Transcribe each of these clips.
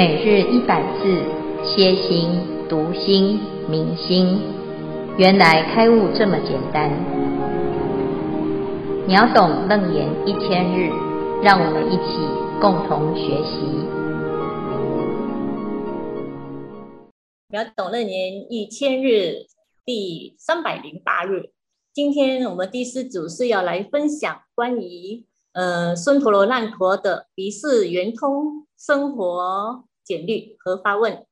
每日一百字，歇心、读心、明心，原来开悟这么简单。秒懂楞严一千日，让我们一起共同学习。秒懂楞严一千日第三百零八日，今天我们第四组是要来分享关于呃孙陀罗难陀的鼻识圆通。生活简律和发问，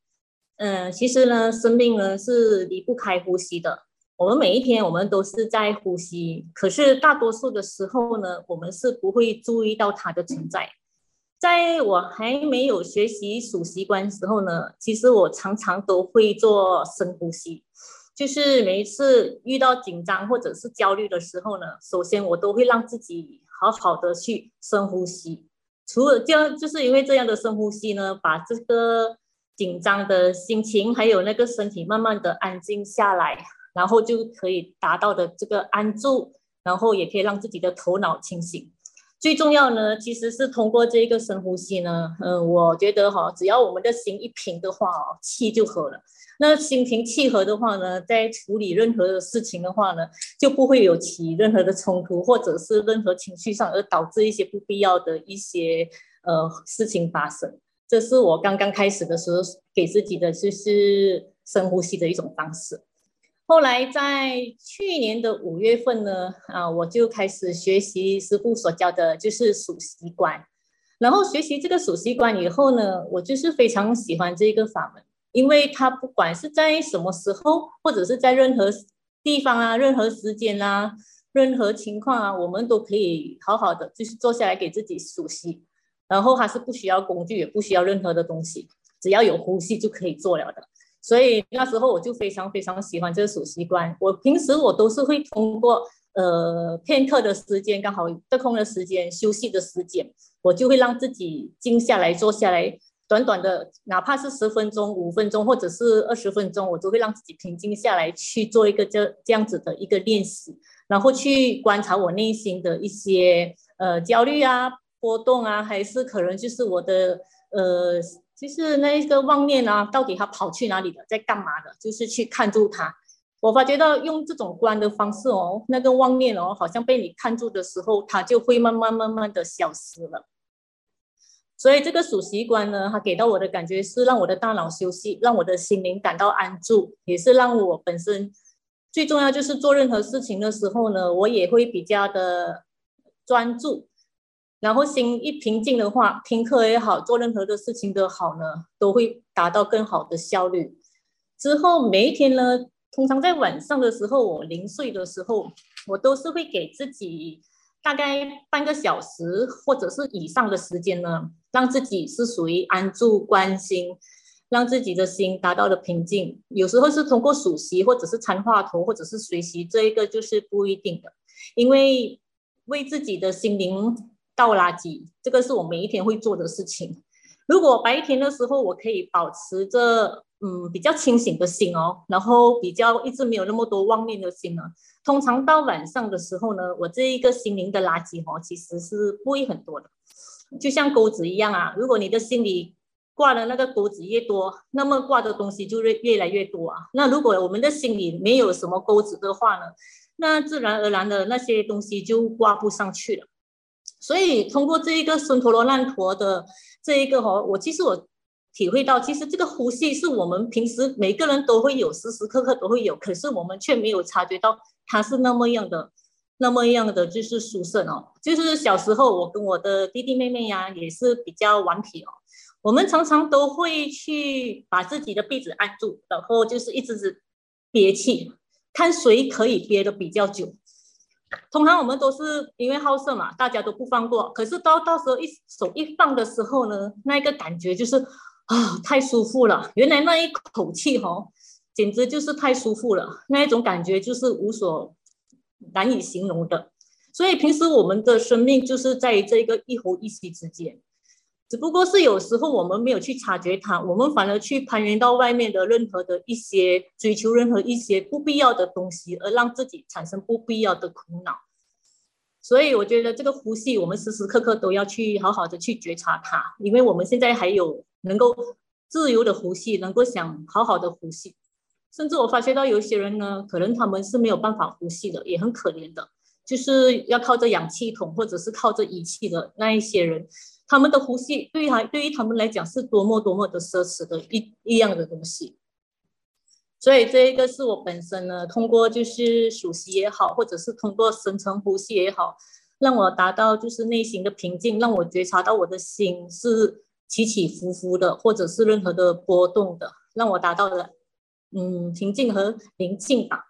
嗯，其实呢，生命呢是离不开呼吸的。我们每一天，我们都是在呼吸，可是大多数的时候呢，我们是不会注意到它的存在。在我还没有学习数习惯时候呢，其实我常常都会做深呼吸，就是每一次遇到紧张或者是焦虑的时候呢，首先我都会让自己好好的去深呼吸。除了这样，就是因为这样的深呼吸呢，把这个紧张的心情还有那个身体慢慢的安静下来，然后就可以达到的这个安住，然后也可以让自己的头脑清醒。最重要呢，其实是通过这个深呼吸呢，嗯，我觉得哈，只要我们的心一平的话哦，气就和了。那心平气和的话呢，在处理任何的事情的话呢，就不会有起任何的冲突，或者是任何情绪上而导致一些不必要的一些呃事情发生。这是我刚刚开始的时候给自己的就是深呼吸的一种方式。后来在去年的五月份呢，啊，我就开始学习师父所教的就是数息观。然后学习这个数息观以后呢，我就是非常喜欢这个法门。因为他不管是在什么时候，或者是在任何地方啊、任何时间啊、任何情况啊，我们都可以好好的就是坐下来给自己数息，然后它是不需要工具，也不需要任何的东西，只要有呼吸就可以做了的。所以那时候我就非常非常喜欢这个数息观。我平时我都是会通过呃片刻的时间，刚好得空的时间、休息的时间，我就会让自己静下来、坐下来。短短的，哪怕是十分钟、五分钟，或者是二十分钟，我都会让自己平静下来，去做一个这这样子的一个练习，然后去观察我内心的一些呃焦虑啊、波动啊，还是可能就是我的呃，就是那一个妄念啊，到底它跑去哪里了，在干嘛的？就是去看住它。我发觉到用这种观的方式哦，那个妄念哦，好像被你看住的时候，它就会慢慢慢慢的消失了。所以这个数息观呢，它给到我的感觉是让我的大脑休息，让我的心灵感到安住，也是让我本身最重要就是做任何事情的时候呢，我也会比较的专注，然后心一平静的话，听课也好，做任何的事情都好呢，都会达到更好的效率。之后每一天呢，通常在晚上的时候，我临睡的时候，我都是会给自己。大概半个小时或者是以上的时间呢，让自己是属于安住观心，让自己的心达到了平静。有时候是通过数息，或者是参话头，或者是随喜，这一个就是不一定的。因为为自己的心灵倒垃圾，这个是我每一天会做的事情。如果白天的时候我可以保持着嗯比较清醒的心哦，然后比较一直没有那么多妄念的心呢。通常到晚上的时候呢，我这一个心灵的垃圾哦，其实是不会很多的，就像钩子一样啊。如果你的心里挂的那个钩子越多，那么挂的东西就越越来越多啊。那如果我们的心里没有什么钩子的话呢，那自然而然的那些东西就挂不上去了。所以通过这一个孙陀罗难陀的这一个哦，我其实我。体会到，其实这个呼吸是我们平时每个人都会有，时时刻刻都会有，可是我们却没有察觉到它是那么样的，那么样的就是殊胜哦。就是小时候我跟我的弟弟妹妹呀，也是比较顽皮哦，我们常常都会去把自己的鼻子按住，然后就是一直憋气，看谁可以憋得比较久。通常我们都是因为好色嘛，大家都不放过，可是到到时候一手一放的时候呢，那个感觉就是。啊，太舒服了！原来那一口气哈、哦，简直就是太舒服了，那一种感觉就是无所难以形容的。所以平时我们的生命就是在这个一呼一吸之间，只不过是有时候我们没有去察觉它，我们反而去攀援到外面的任何的一些追求，任何一些不必要的东西，而让自己产生不必要的苦恼。所以我觉得这个呼吸，我们时时刻刻都要去好好的去觉察它，因为我们现在还有。能够自由的呼吸，能够想好好的呼吸。甚至我发觉到有些人呢，可能他们是没有办法呼吸的，也很可怜的，就是要靠着氧气筒或者是靠着仪器的那一些人，他们的呼吸对于他对于他们来讲是多么多么的奢侈的一一样的东西。所以这一个是我本身呢，通过就是数息也好，或者是通过深层呼吸也好，让我达到就是内心的平静，让我觉察到我的心是起起伏伏的，或者是任何的波动的，让我达到了嗯平静和宁静吧。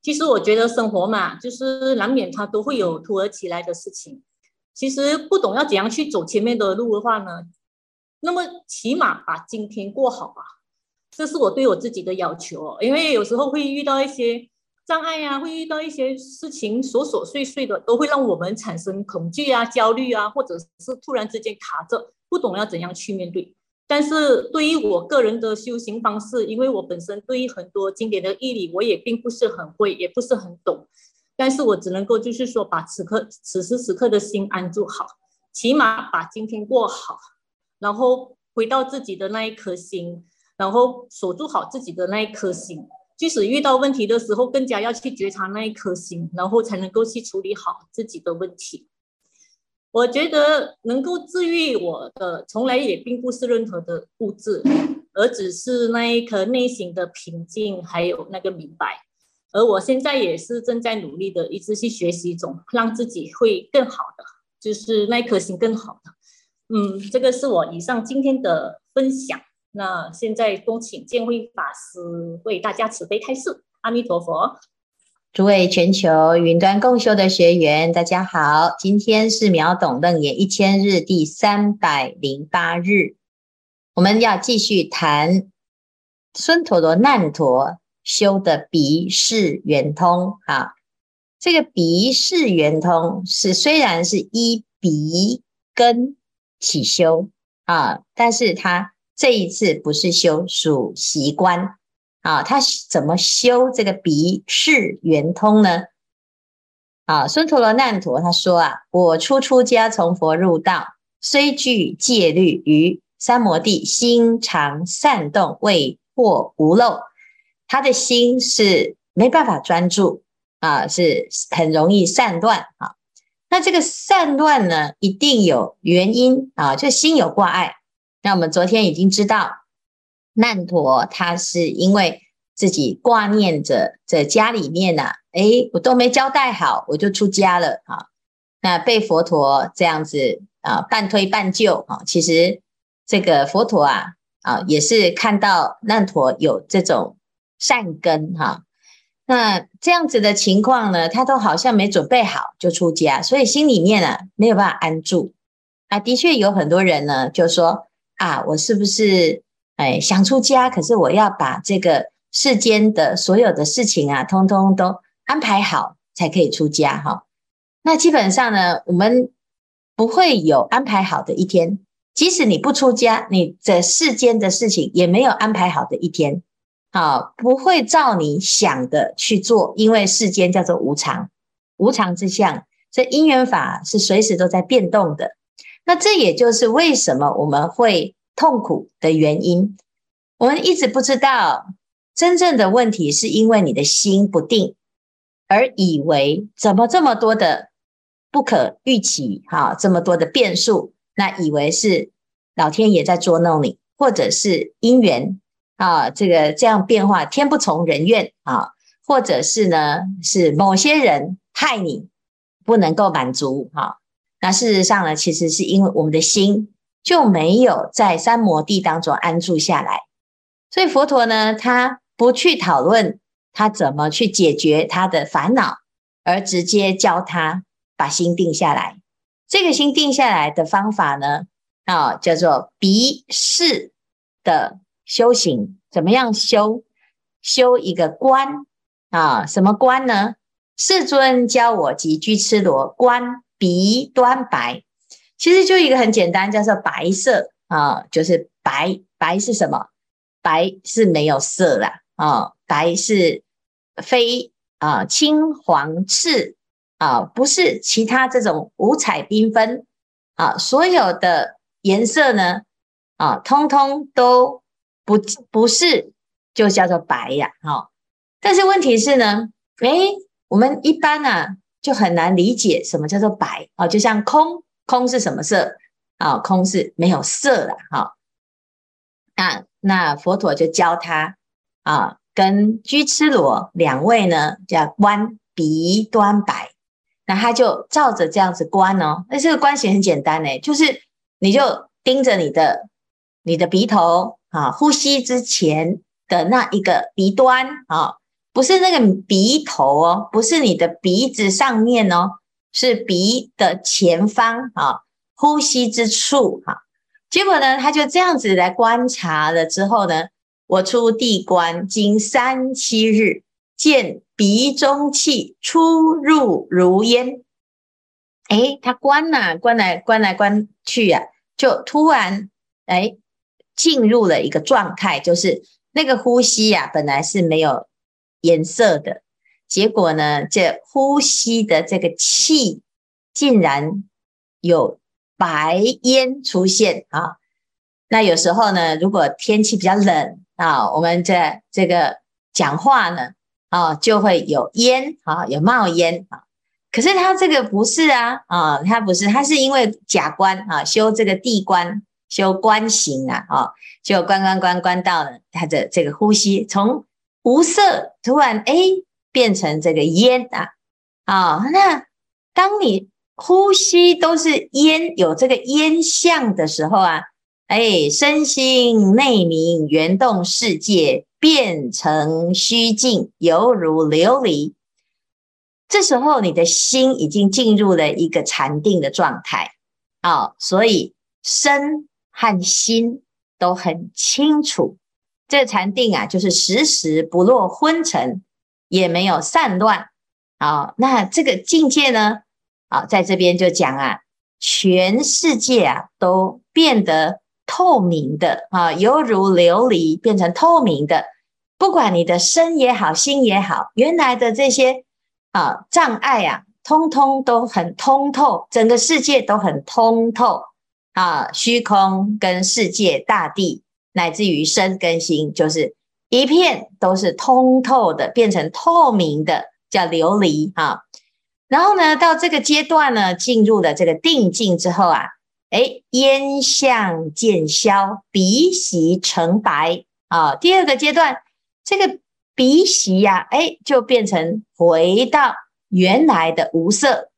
其实我觉得生活嘛，就是难免它都会有突如其来的事情。其实不懂要怎样去走前面的路的话呢，那么起码把今天过好吧。这是我对我自己的要求哦，因为有时候会遇到一些障碍啊，会遇到一些事情琐琐碎碎的，都会让我们产生恐惧啊、焦虑啊，或者是突然之间卡着，不懂要怎样去面对。但是对于我个人的修行方式，因为我本身对于很多经典的义理，我也并不是很会，也不是很懂，但是我只能够就是说，把此刻此时此刻的心安住好，起码把今天过好，然后回到自己的那一颗心。然后守住好自己的那一颗心，即使遇到问题的时候，更加要去觉察那一颗心，然后才能够去处理好自己的问题。我觉得能够治愈我的，从来也并不是任何的物质，而只是那一颗内心的平静，还有那个明白。而我现在也是正在努力的，一直去学习中，让自己会更好的，就是那一颗心更好的。嗯，这个是我以上今天的分享。那现在恭请见辉法师为大家慈悲开示。阿弥陀佛，诸位全球云端共修的学员，大家好，今天是秒懂楞严一千日第三百零八日，我们要继续谈孙陀罗难陀修的鼻是圆通啊。这个鼻是圆通是虽然是依鼻根起修啊，但是他。这一次不是修属习观啊，他怎么修这个鼻是圆通呢？啊，孙陀罗难陀他说啊，我初出家从佛入道，虽具戒律于三摩地，心常散动，未获无漏。他的心是没办法专注啊，是很容易散乱啊。那这个散乱呢，一定有原因啊，就心有挂碍。那我们昨天已经知道，难陀他是因为自己挂念着在家里面呐、啊，诶，我都没交代好，我就出家了啊。那被佛陀这样子啊半推半就啊，其实这个佛陀啊啊也是看到难陀有这种善根哈、那这样子的情况呢，他都好像没准备好就出家，所以心里面啊没有办法安住啊。的确有很多人呢就说。啊，我是不是哎想出家？可是我要把这个世间的所有的事情啊，通通都安排好才可以出家哈。那基本上呢，我们不会有安排好的一天。即使你不出家，你这世间的事情也没有安排好的一天。好，不会照你想的去做，因为世间叫做无常，无常之相，这因缘法是随时都在变动的。那这也就是为什么我们会痛苦的原因。我们一直不知道真正的问题，是因为你的心不定，而以为怎么这么多的不可预期，哈，这么多的变数，那以为是老天爷在捉弄你，或者是因缘啊，这个这样变化，天不从人愿啊，或者是呢，是某些人害你不能够满足，哈。那事实上呢，其实是因为我们的心就没有在三摩地当中安住下来，所以佛陀呢，他不去讨论他怎么去解决他的烦恼，而直接教他把心定下来。这个心定下来的方法呢，啊，叫做鼻视的修行。怎么样修？修一个观啊？什么观呢？世尊教我及居痴罗观。鼻端白，其实就一个很简单，叫做白色啊，就是白。白是什么？白是没有色的啊，白是非啊青黄赤啊，不是其他这种五彩缤纷啊，所有的颜色呢啊，通通都不不是，就叫做白呀，哈。但是问题是呢，诶，我们一般啊就很难理解什么叫做白啊，就像空，空是什么色啊？空是没有色的，哈。那那佛陀就教他啊，跟居痴罗两位呢，叫观鼻端白。那他就照着这样子观哦，那这个观行很简单呢，就是你就盯着你的你的鼻头啊，呼吸之前的那一个鼻端啊，不是那个鼻头哦，不是你的鼻子上面哦，是鼻的前方啊，呼吸之处哈。结果呢，他就这样子来观察了之后呢，我出地观经三七日。见鼻中气出入如烟，诶，他关呐、啊，观来关来关去呀、啊，就突然诶进入了一个状态，就是那个呼吸呀、啊，本来是没有颜色的，结果呢，这呼吸的这个气竟然有白烟出现啊！那有时候呢，如果天气比较冷啊，我们在这个讲话呢。啊，就会有烟啊，有冒烟啊。可是他这个不是啊，啊，他不是，他是因为假观啊，修这个地观，修观行啊，哦，就观观观观到了他的这个呼吸，从无色突然哎变成这个烟啊，啊，那当你呼吸都是烟，有这个烟相的时候啊，哎，身心内明，圆动世界。变成虚静，犹如琉璃。这时候，你的心已经进入了一个禅定的状态啊、哦，所以身和心都很清楚。这禅定啊，就是时时不落昏沉，也没有散乱啊、那这个境界呢？啊、在这边就讲啊，全世界啊都变得透明的啊，犹如琉璃变成透明的。不管你的身也好，心也好，原来的这些啊障碍啊，通通都很通透，整个世界都很通透啊，虚空跟世界、大地，乃至于身跟心，就是一片都是通透的，变成透明的，叫琉璃啊。然后呢，到这个阶段呢，进入了这个定境之后啊，诶，烟相渐消，鼻息成白啊。第二个阶段。这个鼻息呀、啊，哎，就变成回到原来的无色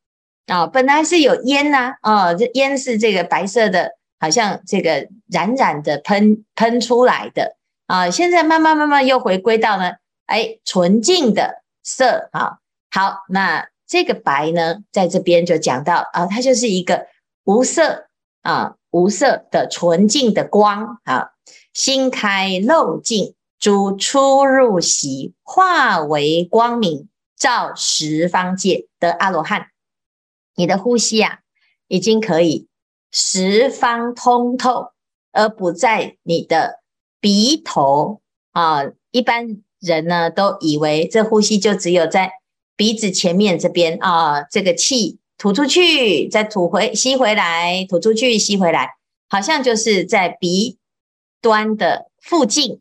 啊、本来是有烟呐、啊，哦，这烟是这个白色的，好像这个冉冉的喷喷出来的啊、现在慢慢慢慢又回归到呢，哎，纯净的色啊、好，那这个白呢，在这边就讲到啊，它就是一个无色啊，无色的纯净的光啊，心开漏尽。诸出入息化为光明，照十方界得阿罗汉。你的呼吸啊，已经可以十方通透，而不在你的鼻头啊。一般人呢都以为这呼吸就只有在鼻子前面这边啊，这个气吐出去，再吐回吸回来，吐出去吸回来，好像就是在鼻端的附近。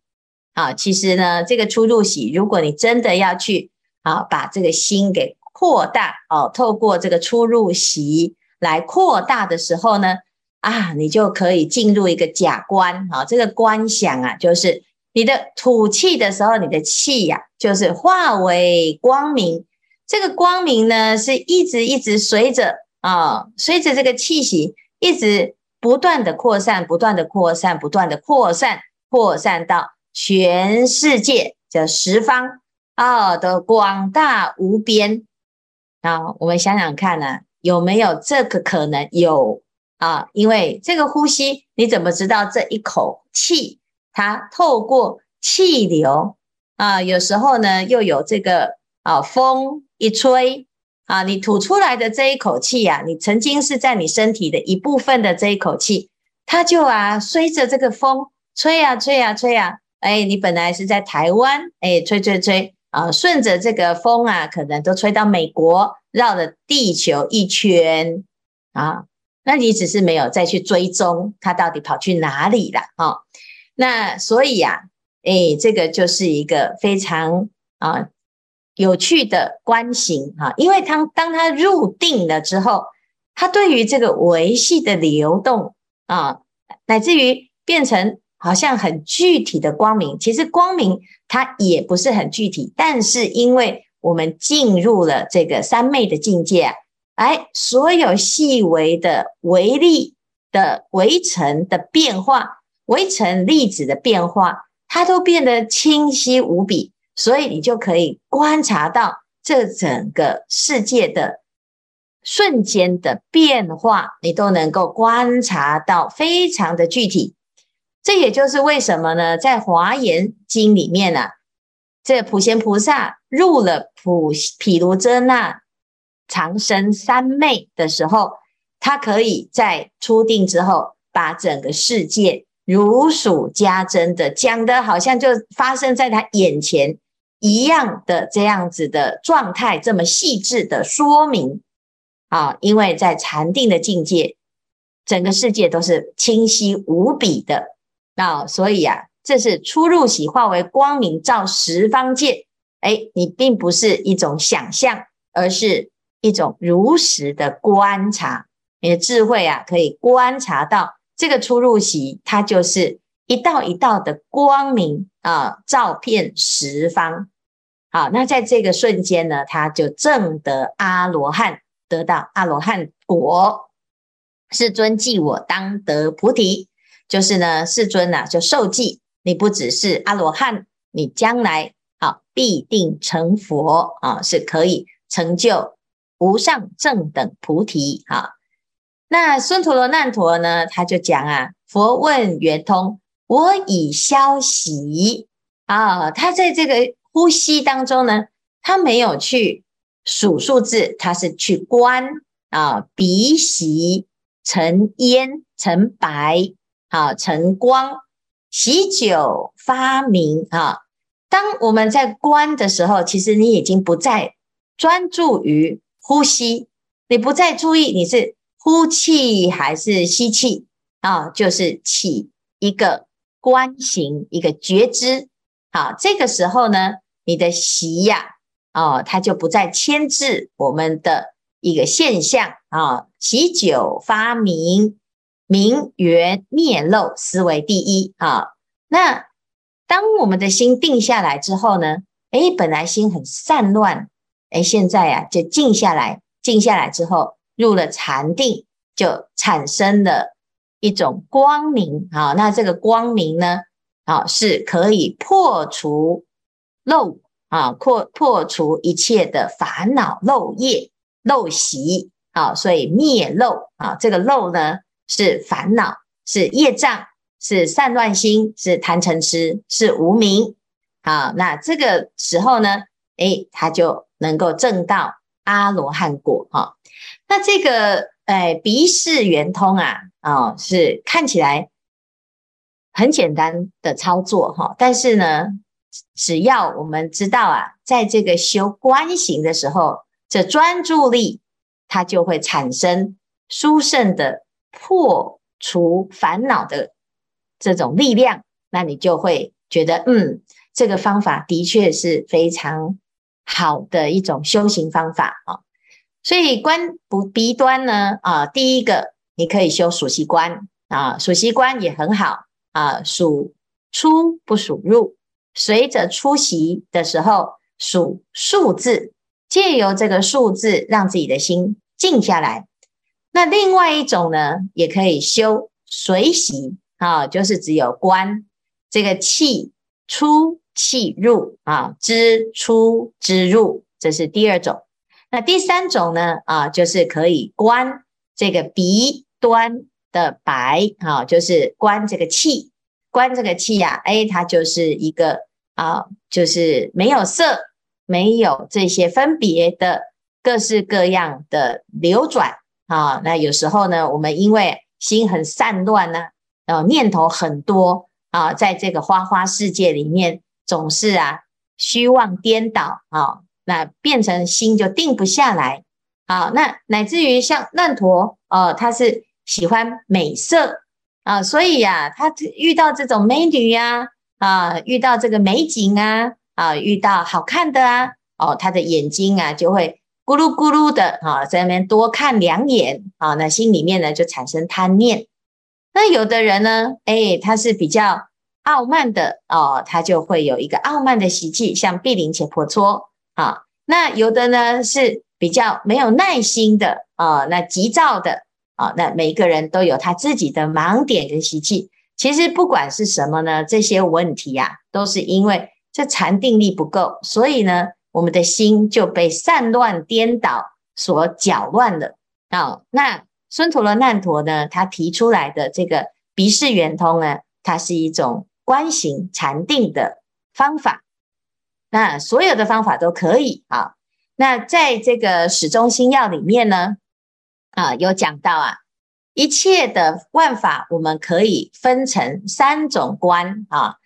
啊，其实呢，这个出入息，如果你真的要去啊，把这个心给扩大哦，透过这个出入息来扩大的时候呢，啊，你就可以进入一个假观啊，这个观想啊，就是你的吐气的时候，你的气呀、就是化为光明。这个光明呢，是一直一直随着啊，随着这个气息，一直不断的扩散，不断的扩散，不断的扩散，扩散到。全世界的十方啊，的广大无边啊，我们想想看呢、啊，有没有这个可能？有啊，因为这个呼吸，你怎么知道这一口气它透过气流啊？有时候呢，又有这个啊风一吹啊，你吐出来的这一口气呀、啊，你曾经是在你身体的一部分的这一口气，它就啊随着这个风吹呀、啊、吹呀、啊、吹呀、啊。哎，你本来是在台湾，哎，吹吹吹啊，顺着这个风啊，可能都吹到美国，绕了地球一圈啊。那你只是没有再去追踪它到底跑去哪里了啊？那所以呀，诶，这个就是一个非常啊有趣的观行啊，因为当当它入定了之后，它对于这个维系的流动啊，乃至于变成好像很具体的光明，其实光明它也不是很具体，但是因为我们进入了这个三昧的境界啊。哎，所有细微的微粒的微尘的变化，微尘粒子的变化，它都变得清晰无比，所以你就可以观察到这整个世界的瞬间的变化，你都能够观察到非常的具体。这也就是为什么呢？在《华严经》里面呢、啊，这普贤菩萨入了普毗卢遮那。长生三昧的时候，他可以在初定之后，把整个世界如数家珍的讲的，好像就发生在他眼前一样的这样子的状态，这么细致的说明啊！因为在禅定的境界，整个世界都是清晰无比的那，所以啊，这是出入喜化为光明照十方界。哎，你并不是一种想象，而是。一种如实的观察，你的智慧啊，可以观察到这个出入喜，它就是一道一道的光明啊，照遍十方。好，那在这个瞬间呢，他就证得阿罗汉，得到阿罗汉果。世尊记我当得菩提，就是呢，世尊呐、啊，就受记你不只是阿罗汉，你将来啊必定成佛啊，是可以成就。无上正等菩提，哈，那孙陀罗难陀呢？他就讲啊，佛问圆通，我已消息啊。他在这个呼吸当中呢，他没有去数数字，他是去观啊，鼻息成烟成白，啊，晨光，喜久发明啊。当我们在观的时候，其实你已经不再专注于。呼吸，你不再注意你是呼气还是吸气啊，就是起一个观行，一个觉知。好，这个时候呢，你的习呀，哦，它就不再牵制我们的一个现象啊。喜久发明，明圆灭漏，思维第一啊。那当我们的心定下来之后呢，诶，本来心很散乱。哎，现在呀、啊，就静下来，静下来之后，入了禅定，就产生了一种光明啊。那这个光明呢，啊，是可以破除漏啊，破破除一切的烦恼漏业漏习啊。所以灭漏啊，这个漏呢，是烦恼，是业障，是散乱心，是贪嗔痴，是无明。好，那这个时候呢，哎，他就。能够证到阿罗汉果哈，那这个哎鼻视圆通啊啊是看起来很简单的操作哈，但是呢，只要我们知道啊，在这个修观行的时候，这专注力它就会产生殊胜的破除烦恼的这种力量，那你就会觉得嗯，这个方法的确是非常。好的一种修行方法啊，所以观不鼻端呢啊，第一个你可以修数息观啊，数息观也很好啊，数出不数入，随着出息的时候数数字，借由这个数字让自己的心静下来。那另外一种呢，也可以修随息啊，就是只有观这个气出。气入啊，知出知入，这是第二种。那第三种呢？啊，就是可以观这个鼻端的白啊，就是观这个气，观这个气呀、啊，哎，它就是一个啊，就是没有色，没有这些分别的各式各样的流转啊。那有时候呢，我们因为心很散乱呢，啊，念头很多啊，在这个花花世界里面。总是啊，虚妄颠倒啊，那变成心就定不下来啊。那乃至于像难陀哦，他是喜欢美色啊，所以呀、他遇到这种美女呀，啊，遇到这个美景啊，啊，遇到好看的啊，哦，他的眼睛啊就会咕噜咕噜的啊，在那边多看两眼啊，那心里面呢就产生贪念。那有的人呢，哎，他是比较傲慢的哦，他就会有一个傲慢的习气，像毗陵且婆娑啊。那有的呢是比较没有耐心的啊，那急躁的啊，那每个人都有他自己的盲点跟习气。其实不管是什么呢，这些问题呀、都是因为这禅定力不够，所以呢，我们的心就被散乱颠倒所搅乱了啊。那孙陀罗难陀呢，他提出来的这个鼻视圆通呢，它是一种观行禅定的方法。那所有的方法都可以啊。那在这个始终心要里面呢，啊，有讲到啊，一切的万法，我们可以分成三种观啊。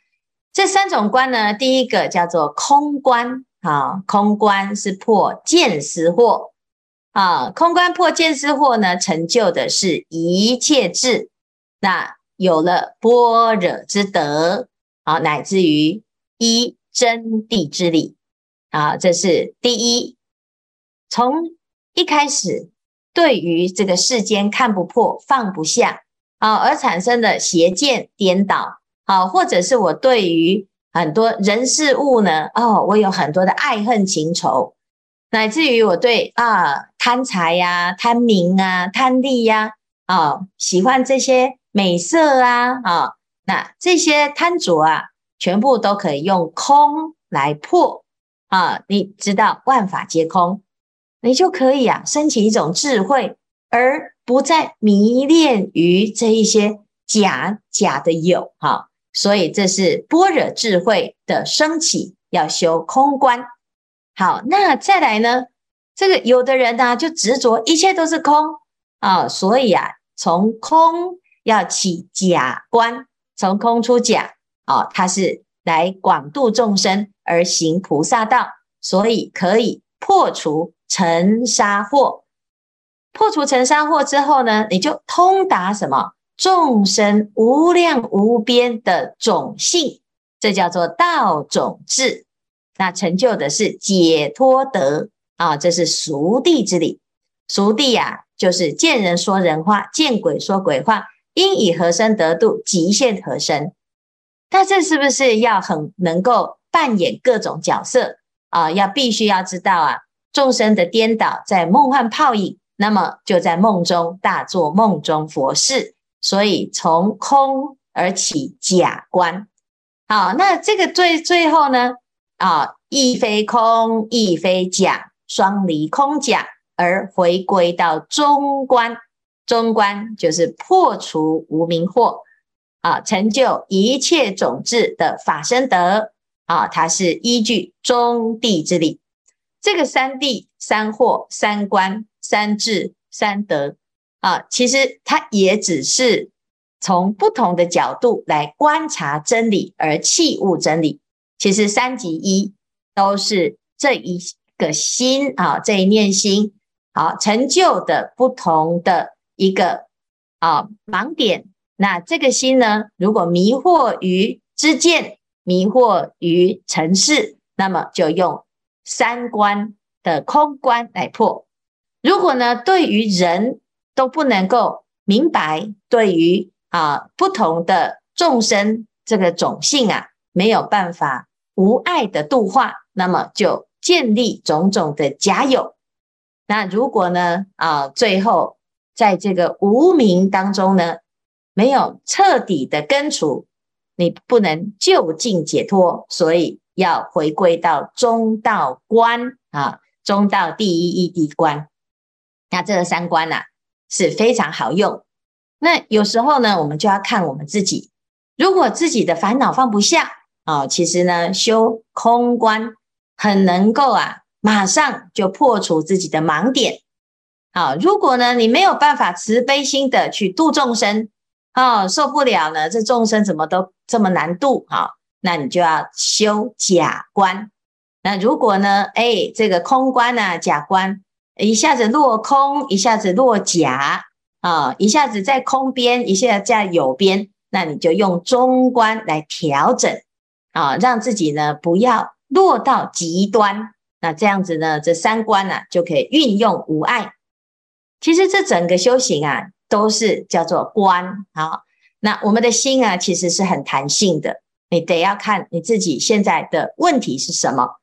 这三种观呢，第一个叫做空观啊，空观是破见思惑啊，空观破见思惑呢，成就的是一切智，那有了般若之德啊，乃至于一。真谛之理啊，这是第一。从一开始，对于这个世间看不破、放不下啊，而产生的邪见颠倒啊，或者是我对于很多人事物呢，哦，我有很多的爱恨情仇，乃至于我对啊贪财呀、贪名啊、贪利呀啊，喜欢这些美色啊啊，那这些贪着啊。全部都可以用空来破啊！你知道万法皆空，你就可以啊，升起一种智慧，而不再迷恋于这一些假假的有哈、所以这是般若智慧的升起，要修空观。好，那再来呢？这个有的人呢、就执着一切都是空啊，所以啊，从空要起假观，从空出假。啊，他是来广度众生而行菩萨道，所以可以破除尘沙惑。破除尘沙惑之后呢，你就通达什么众生无量无边的种性，这叫做道种智。那成就的是解脱德啊，这是熟谛之理。熟谛呀，就是见人说人话，见鬼说鬼话，应以何身得度，即现何身。那这是不是要很能够扮演各种角色啊？要必须要知道啊，众生的颠倒在梦幻泡影，那么就在梦中大做梦中佛事。所以从空而起假观，好，那这个最最后呢啊，亦非空，亦非假，双离空假而回归到中观。中观就是破除无明惑。啊，成就一切种智的法身德啊，它是依据中谛之理。这个三谛、三惑、三观、三智、三德啊，其实它也只是从不同的角度来观察真理而器物真理。其实三级一，都是这一个心啊，这一念心啊，成就的不同的一个啊盲点。那这个心呢，如果迷惑于知见，迷惑于尘世，那么就用三观的空观来破。如果呢，对于人都不能够明白，对于啊不同的众生这个种性啊，没有办法无碍的度化，那么就建立种种的假有。那如果呢啊，最后在这个无明当中呢，没有彻底的根除，你不能就近解脱，所以要回归到中道观啊，中道第一义谛观。那这三观啊是非常好用。那有时候呢，我们就要看我们自己，如果自己的烦恼放不下啊，其实呢，修空观很能够啊，马上就破除自己的盲点。好，如果呢，你没有办法慈悲心的去度众生。哦，受不了呢！这众生怎么都这么难度啊？那你就要修假观。那如果呢？哎，这个空观呢、啊，假观一下子落空，一下子落假啊，一下子在空边，一下子在有边，那你就用中观来调整啊，让自己呢不要落到极端。那这样子呢，这三观啊就可以运用无碍。其实这整个修行啊，都是叫做观啊。那我们的心啊，其实是很弹性的，你得要看你自己现在的问题是什么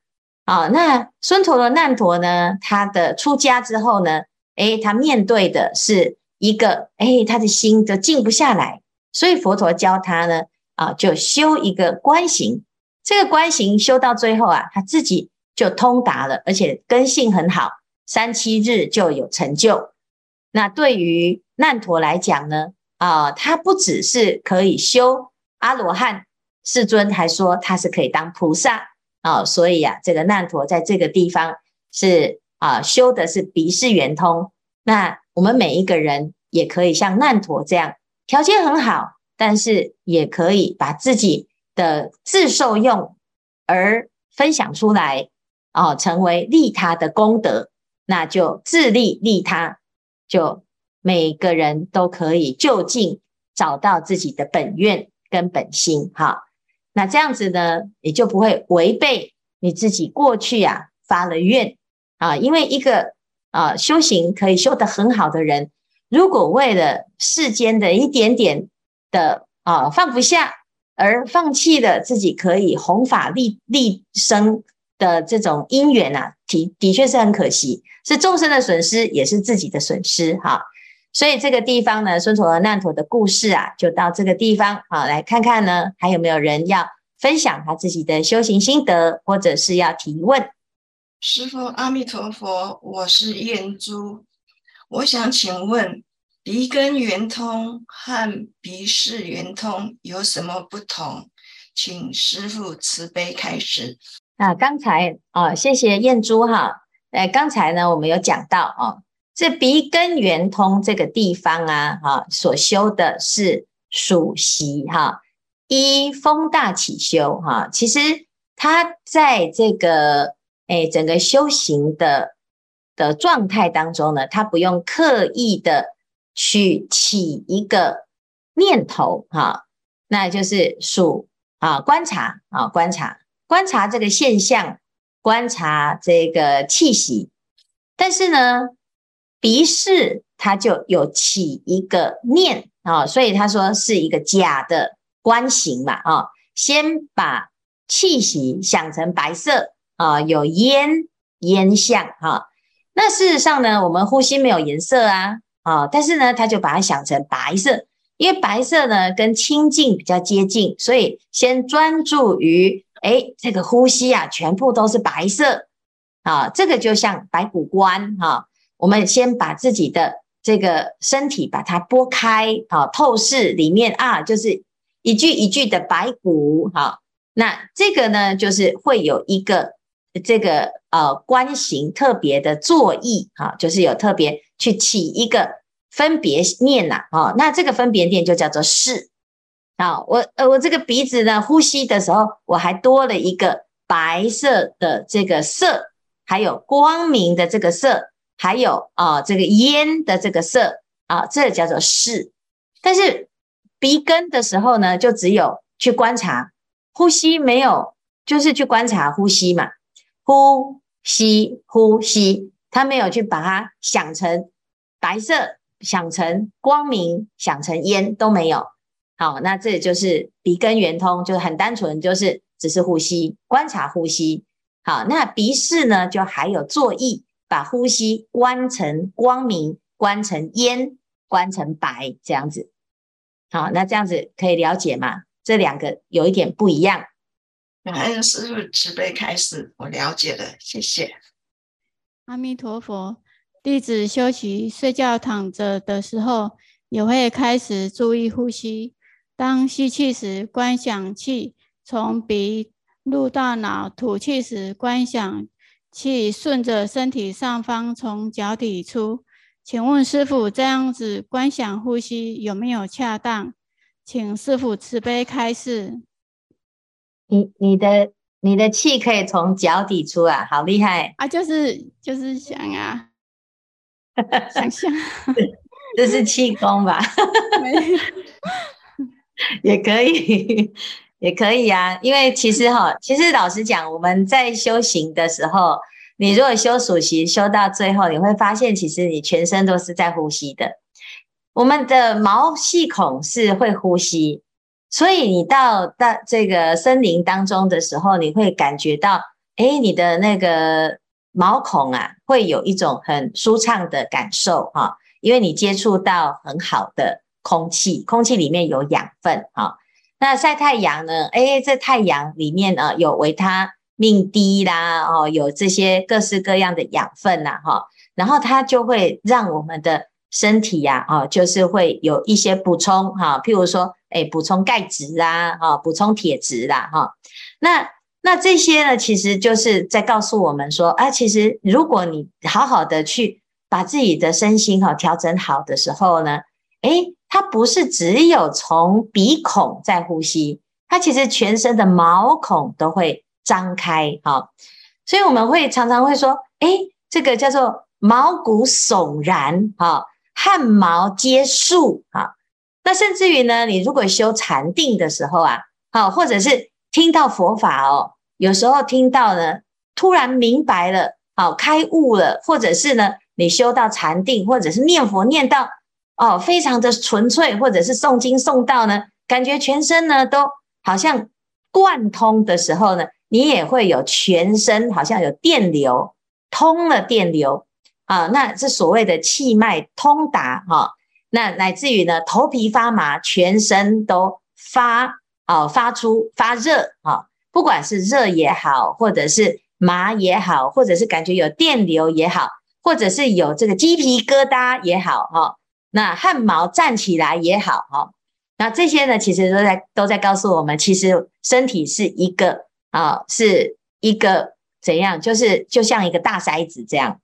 啊。那孙陀罗难陀呢，他的出家之后呢，诶，他面对的是一个，诶，他的心就静不下来，所以佛陀教他呢，啊，就修一个观行。这个观行修到最后啊，他自己就通达了，而且根性很好，三七日就有成就。那对于难陀来讲呢，啊，他不只是可以修阿罗汉，世尊还说他是可以当菩萨啊。所以啊，这个难陀在这个地方是啊，修的是鼻识圆通。那我们每一个人也可以像难陀这样，条件很好，但是也可以把自己的自受用而分享出来。哦，成为利他的功德，那就自利利他，就每个人都可以就近找到自己的本愿跟本心哈。那这样子呢，也就不会违背你自己过去啊发了愿啊。因为一个啊修行可以修得很好的人，如果为了世间的一点点的啊放不下，而放弃了自己可以弘法利利生。的这种因缘啊，的的确是很可惜，是众生的损失，也是自己的损失哈。所以这个地方呢，孙陀罗难陀的故事啊，就到这个地方啊，来看看呢，还有没有人要分享他自己的修行心得，或者是要提问？师父阿弥陀佛，我是燕珠，我想请问鼻根圆通和鼻识圆通有什么不同？请师父慈悲开示。那刚才啊，谢谢燕珠哈。哎，刚才呢，我们有讲到哦，这鼻根圆通这个地方啊，哈，所修的是属习哈，一风大起修哈。其实他在这个哎整个修行的的状态当中呢，他不用刻意的去起一个念头哈，那就是属啊观察啊观察。观察这个现象，观察这个气息，但是呢，鼻式它就有起一个念啊，所以他说是一个假的观行嘛啊，先把气息想成白色啊，有烟烟相哈，那事实上呢，我们呼吸没有颜色啊啊，但是呢，他就把它想成白色，因为白色呢跟清净比较接近，所以先专注于。哎，这个呼吸啊，全部都是白色啊，这个就像白骨观哈、啊。我们先把自己的这个身体把它拨开啊，透视里面啊，就是一具一具的白骨哈、啊。那这个呢，就是会有一个这个呃观行特别的作意哈、啊，就是有特别去起一个分别念呐啊，那这个分别念就叫做是。啊，我呃，我这个鼻子呢，呼吸的时候，我还多了一个白色的这个色，还有光明的这个色，还有啊这个烟的这个色啊，这叫做视。但是鼻根的时候呢，就只有去观察呼吸，没有就是去观察呼吸嘛，呼吸呼吸，他没有去把它想成白色，想成光明，想成烟都没有。好，那这就是鼻根圆通，就很单纯，就是只是呼吸，观察呼吸。好，那鼻识呢，就还有作意，把呼吸观成光明，观成烟，观成白，这样子。好，那这样子可以了解吗？这两个有一点不一样。感恩师父慈悲开始，我了解了，谢谢。阿弥陀佛，弟子休息睡觉躺着的时候，也会开始注意呼吸。当吸气时，观想气从鼻入大脑；吐气时，观想气顺着身体上方从脚底出。请问师傅，这样子观想呼吸有没有恰当？请师傅慈悲开示。你你的你的气可以从脚底出啊，好厉害啊！就是就是想啊，想象。这是气功吧？也可以，也可以啊。因为其实哈，其实老实讲，我们在修行的时候，你如果修数息修到最后，你会发现，其实你全身都是在呼吸的。我们的毛细孔是会呼吸，所以你到到这个森林当中的时候，你会感觉到，哎，你的那个毛孔啊，会有一种很舒畅的感受哈，因为你接触到很好的空气，空气里面有养分哈。那晒太阳呢？哎，这太阳里面呢有维他命 D 啦，哦，有这些各式各样的养分呐，哈，然后它就会让我们的。身体呀，啊，就是会有一些补充哈，譬如说，诶，补充钙质啊，哈，补充铁质啦，哈，那那这些呢，其实就是在告诉我们说，啊，其实如果你好好的去把自己的身心哈调整好的时候呢，诶，它不是只有从鼻孔在呼吸，它其实全身的毛孔都会张开，哈，所以我们会常常会说，诶，这个叫做毛骨悚然，哈。汗毛皆竖啊，那甚至于呢，你如果修禅定的时候啊，好，或者是听到佛法哦，有时候听到呢，突然明白了，好，开悟了，或者是呢，你修到禅定，或者是念佛念到哦，非常的纯粹，或者是诵经诵到呢，感觉全身呢都好像贯通的时候呢，你也会有全身好像有电流通了电流。啊，那是所谓的气脉通达哈，那乃至于呢，头皮发麻，全身都发啊，发出发热啊，不管是热也好，或者是麻也好，或者是感觉有电流也好，或者是有这个鸡皮疙瘩也好哈，那汗毛站起来也好哈，那这些呢，其实都在都在告诉我们，其实身体是一个啊，是一个怎样，就是就像一个大筛子这样。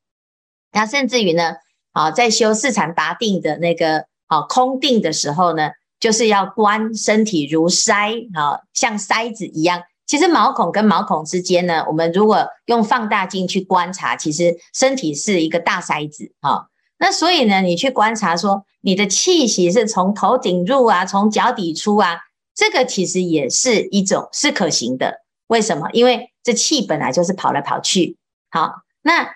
那甚至于呢，啊，在修四禅八定的那个啊空定的时候呢，就是要观身体如筛啊，像筛子一样。其实毛孔跟毛孔之间呢，我们如果用放大镜去观察，其实身体是一个大筛子啊。那所以呢，你去观察说，你的气息是从头顶入啊，从脚底出啊，这个其实也是一种是可行的。为什么？因为这气本来就是跑来跑去。好，那。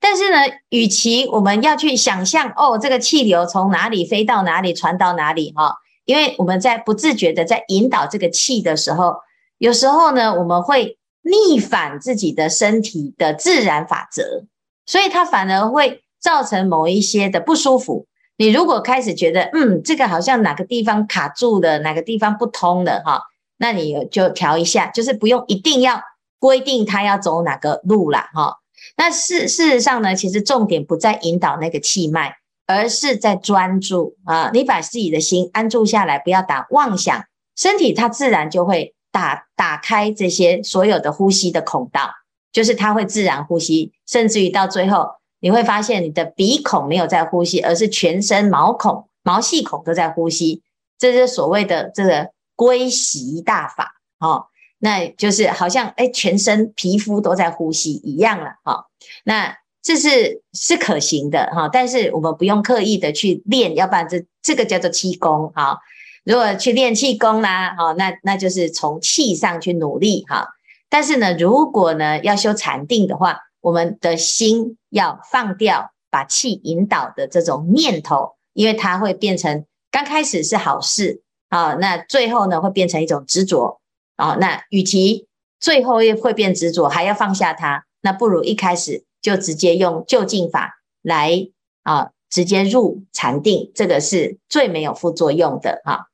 但是呢，与其我们要去想象哦，这个气流从哪里飞到哪里，传到哪里哈，因为我们在不自觉的在引导这个气的时候，有时候呢，我们会逆反自己的身体的自然法则，所以它反而会造成某一些的不舒服。你如果开始觉得，嗯，这个好像哪个地方卡住了，哪个地方不通了哈，那你就调一下，就是不用一定要规定他要走哪个路啦哈。那事事实上呢，其实重点不在引导那个气脉，而是在专注啊。你把自己的心安住下来，不要打妄想，身体它自然就会打打开这些所有的呼吸的孔道，就是它会自然呼吸，甚至于到最后你会发现你的鼻孔没有在呼吸，而是全身毛孔、毛细孔都在呼吸，这是所谓的这个归息大法哦。那就是好像哎，全身皮肤都在呼吸一样了哈。那这是是可行的哈，但是我们不用刻意的去练，要不然这这个叫做气功哈。如果去练气功啦，哈，那那就是从气上去努力哈。但是呢，如果呢要修禅定的话，我们的心要放掉把气引导的这种念头，因为它会变成刚开始是好事啊，那最后呢会变成一种执着。哦，那与其最后又会变执着，还要放下它，那不如一开始就直接用就近法来啊，直接入禅定，这个是最没有副作用的、啊。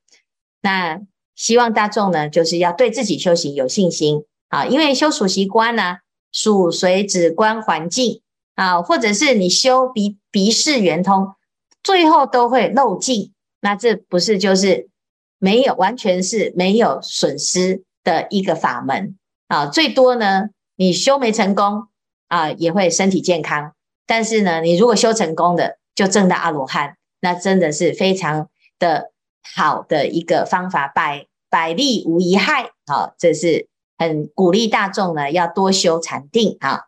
那希望大众呢，就是要对自己修行有信心啊，因为修数息观呢，属随止观环境啊，或者是你修鼻鼻视圆通，最后都会漏尽，那这不是就是没有完全是没有损失的一个法门啊，最多呢，你修没成功啊，也会身体健康。但是呢，你如果修成功的，就证到阿罗汉，那真的是非常的好的一个方法，百百利无一害。好，这是很鼓励大众呢，要多修禅定啊。